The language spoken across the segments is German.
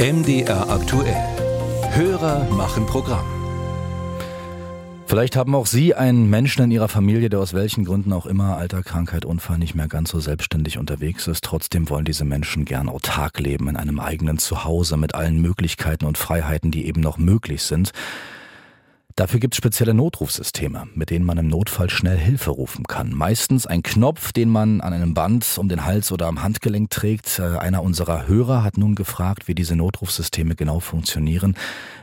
MDR aktuell. Hörer machen Programm. Vielleicht haben auch Sie einen Menschen in Ihrer Familie, der aus welchen Gründen auch immer, Alter, Krankheit, Unfall, nicht mehr ganz so selbstständig unterwegs ist. Trotzdem wollen diese Menschen gern autark leben, in einem eigenen Zuhause mit allen Möglichkeiten und Freiheiten, die eben noch möglich sind. Dafür gibt es spezielle Notrufsysteme, mit denen man im Notfall schnell Hilfe rufen kann. Meistens ein Knopf, den man an einem Band um den Hals oder am Handgelenk trägt. Äh, einer unserer Hörer hat nun gefragt, wie diese Notrufsysteme genau funktionieren.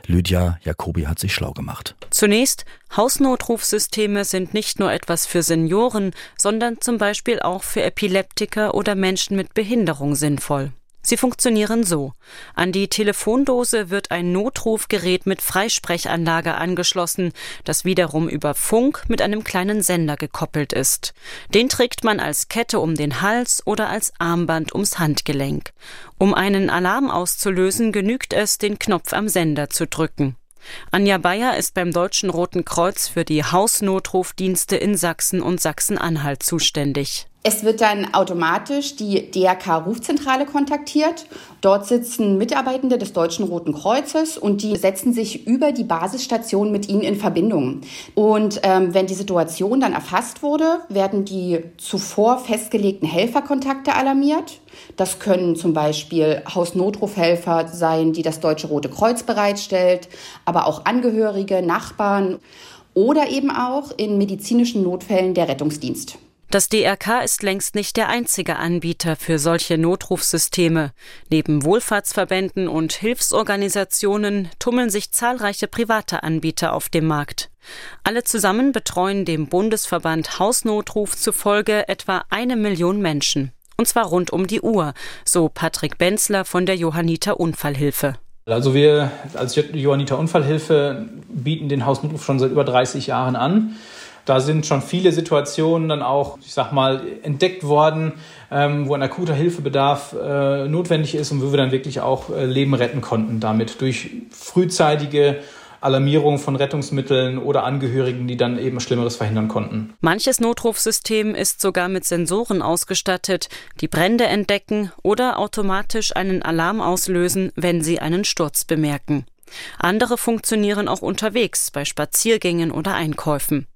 Lydia Jacobi hat sich schlau gemacht. Zunächst, Hausnotrufsysteme sind nicht nur etwas für Senioren, sondern zum Beispiel auch für Epileptiker oder Menschen mit Behinderung sinnvoll. Sie funktionieren so. An die Telefondose wird ein Notrufgerät mit Freisprechanlage angeschlossen, das wiederum über Funk mit einem kleinen Sender gekoppelt ist. Den trägt man als Kette um den Hals oder als Armband ums Handgelenk. Um einen Alarm auszulösen, genügt es, den Knopf am Sender zu drücken. Anja Bayer ist beim Deutschen Roten Kreuz für die Hausnotrufdienste in Sachsen und Sachsen-Anhalt zuständig. Es wird dann automatisch die DRK-Rufzentrale kontaktiert. Dort sitzen Mitarbeitende des Deutschen Roten Kreuzes und die setzen sich über die Basisstation mit ihnen in Verbindung. Und ähm, wenn die Situation dann erfasst wurde, werden die zuvor festgelegten Helferkontakte alarmiert. Das können zum Beispiel Hausnotrufhelfer sein, die das Deutsche Rote Kreuz bereitstellt, aber auch Angehörige, Nachbarn oder eben auch in medizinischen Notfällen der Rettungsdienst. Das DRK ist längst nicht der einzige Anbieter für solche Notrufsysteme. Neben Wohlfahrtsverbänden und Hilfsorganisationen tummeln sich zahlreiche private Anbieter auf dem Markt. Alle zusammen betreuen dem Bundesverband Hausnotruf zufolge etwa eine Million Menschen. Und zwar rund um die Uhr, so Patrick Benzler von der Johanniter Unfallhilfe. Also wir als Johanniter Unfallhilfe bieten den Hausnotruf schon seit über 30 Jahren an. Da sind schon viele Situationen dann auch, ich sag mal, entdeckt worden, ähm, wo ein akuter Hilfebedarf äh, notwendig ist und wo wir dann wirklich auch äh, Leben retten konnten damit durch frühzeitige Alarmierung von Rettungsmitteln oder Angehörigen, die dann eben Schlimmeres verhindern konnten. Manches Notrufsystem ist sogar mit Sensoren ausgestattet, die Brände entdecken oder automatisch einen Alarm auslösen, wenn sie einen Sturz bemerken. Andere funktionieren auch unterwegs bei Spaziergängen oder Einkäufen.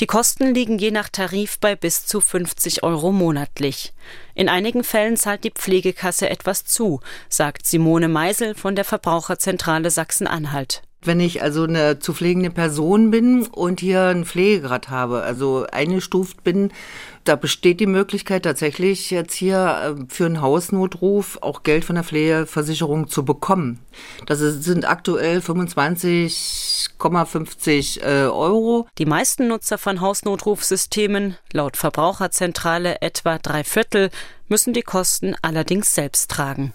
Die Kosten liegen je nach Tarif bei bis zu 50 Euro monatlich. In einigen Fällen zahlt die Pflegekasse etwas zu, sagt Simone Meisel von der Verbraucherzentrale Sachsen-Anhalt. Wenn ich also eine zu pflegende Person bin und hier einen Pflegegrad habe, also eingestuft bin, da besteht die Möglichkeit tatsächlich jetzt hier äh, für einen Hausnotruf auch Geld von der Pflegeversicherung zu bekommen. Das sind aktuell 25,50 äh, Euro. Die meisten Nutzer von Hausnotrufsystemen, laut Verbraucherzentrale etwa drei Viertel, müssen die Kosten allerdings selbst tragen.